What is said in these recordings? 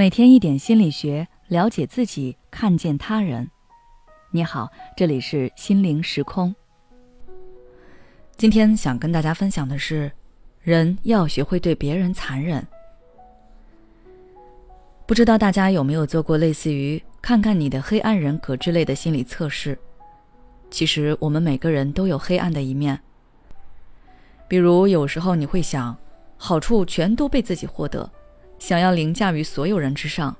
每天一点心理学，了解自己，看见他人。你好，这里是心灵时空。今天想跟大家分享的是，人要学会对别人残忍。不知道大家有没有做过类似于“看看你的黑暗人格”之类的心理测试？其实我们每个人都有黑暗的一面。比如有时候你会想，好处全都被自己获得。想要凌驾于所有人之上，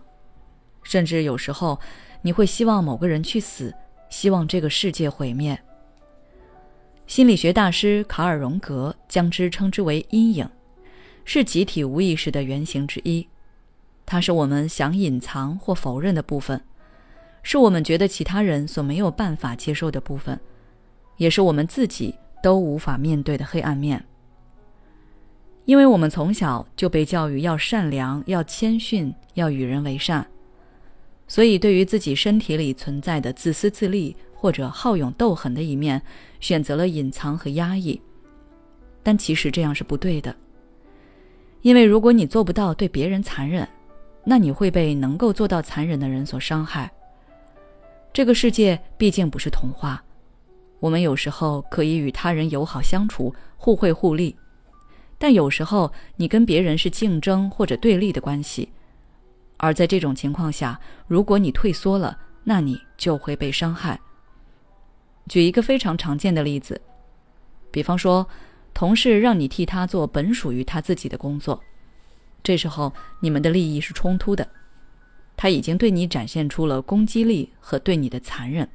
甚至有时候你会希望某个人去死，希望这个世界毁灭。心理学大师卡尔·荣格将之称之为阴影，是集体无意识的原型之一。它是我们想隐藏或否认的部分，是我们觉得其他人所没有办法接受的部分，也是我们自己都无法面对的黑暗面。因为我们从小就被教育要善良、要谦逊、要与人为善，所以对于自己身体里存在的自私自利或者好勇斗狠的一面，选择了隐藏和压抑。但其实这样是不对的，因为如果你做不到对别人残忍，那你会被能够做到残忍的人所伤害。这个世界毕竟不是童话，我们有时候可以与他人友好相处，互惠互利。但有时候，你跟别人是竞争或者对立的关系，而在这种情况下，如果你退缩了，那你就会被伤害。举一个非常常见的例子，比方说，同事让你替他做本属于他自己的工作，这时候你们的利益是冲突的，他已经对你展现出了攻击力和对你的残忍。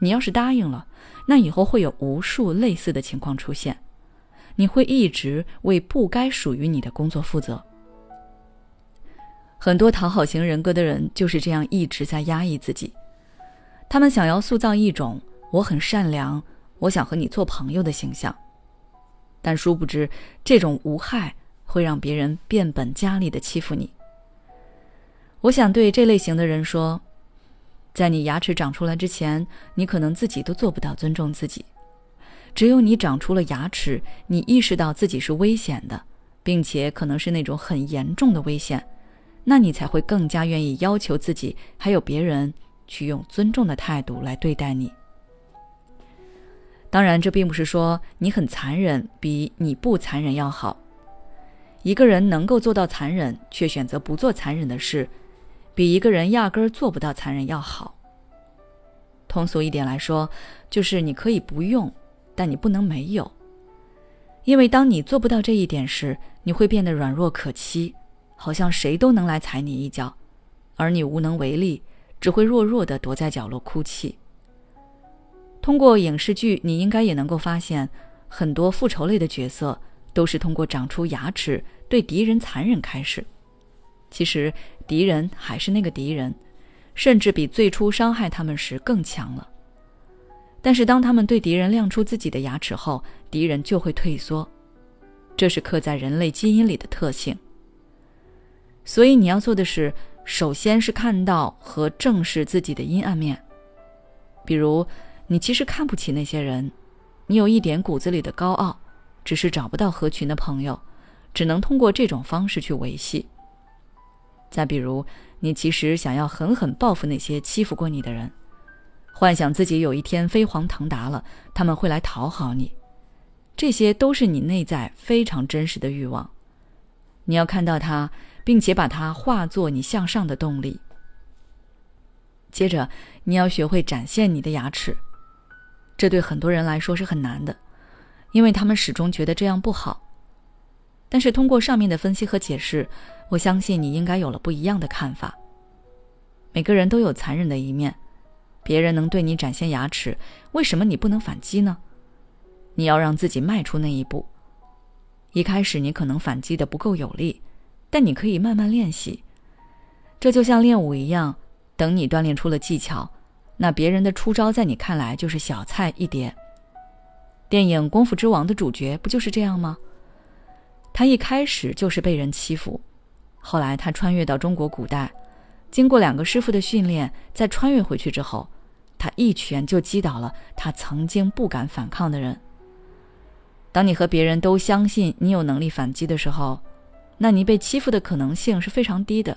你要是答应了，那以后会有无数类似的情况出现。你会一直为不该属于你的工作负责。很多讨好型人格的人就是这样一直在压抑自己，他们想要塑造一种我很善良，我想和你做朋友的形象，但殊不知这种无害会让别人变本加厉的欺负你。我想对这类型的人说，在你牙齿长出来之前，你可能自己都做不到尊重自己。只有你长出了牙齿，你意识到自己是危险的，并且可能是那种很严重的危险，那你才会更加愿意要求自己还有别人去用尊重的态度来对待你。当然，这并不是说你很残忍比你不残忍要好。一个人能够做到残忍却选择不做残忍的事，比一个人压根儿做不到残忍要好。通俗一点来说，就是你可以不用。但你不能没有，因为当你做不到这一点时，你会变得软弱可欺，好像谁都能来踩你一脚，而你无能为力，只会弱弱的躲在角落哭泣。通过影视剧，你应该也能够发现，很多复仇类的角色都是通过长出牙齿对敌人残忍开始，其实敌人还是那个敌人，甚至比最初伤害他们时更强了。但是，当他们对敌人亮出自己的牙齿后，敌人就会退缩，这是刻在人类基因里的特性。所以，你要做的是，首先是看到和正视自己的阴暗面。比如，你其实看不起那些人，你有一点骨子里的高傲，只是找不到合群的朋友，只能通过这种方式去维系。再比如，你其实想要狠狠报复那些欺负过你的人。幻想自己有一天飞黄腾达了，他们会来讨好你，这些都是你内在非常真实的欲望。你要看到它，并且把它化作你向上的动力。接着，你要学会展现你的牙齿，这对很多人来说是很难的，因为他们始终觉得这样不好。但是通过上面的分析和解释，我相信你应该有了不一样的看法。每个人都有残忍的一面。别人能对你展现牙齿，为什么你不能反击呢？你要让自己迈出那一步。一开始你可能反击的不够有力，但你可以慢慢练习。这就像练武一样，等你锻炼出了技巧，那别人的出招在你看来就是小菜一碟。电影《功夫之王》的主角不就是这样吗？他一开始就是被人欺负，后来他穿越到中国古代，经过两个师傅的训练，再穿越回去之后。他一拳就击倒了他曾经不敢反抗的人。当你和别人都相信你有能力反击的时候，那你被欺负的可能性是非常低的，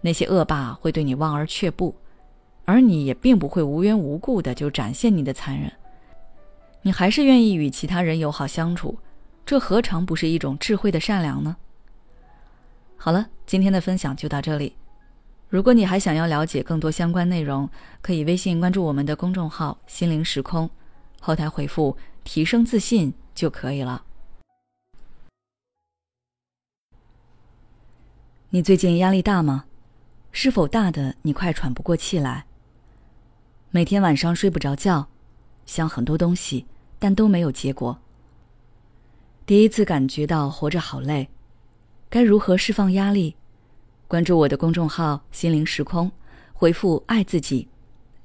那些恶霸会对你望而却步，而你也并不会无缘无故的就展现你的残忍。你还是愿意与其他人友好相处，这何尝不是一种智慧的善良呢？好了，今天的分享就到这里。如果你还想要了解更多相关内容，可以微信关注我们的公众号“心灵时空”，后台回复“提升自信”就可以了。你最近压力大吗？是否大的你快喘不过气来？每天晚上睡不着觉，想很多东西。但都没有结果。第一次感觉到活着好累，该如何释放压力？关注我的公众号“心灵时空”，回复“爱自己”，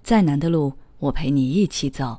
再难的路我陪你一起走。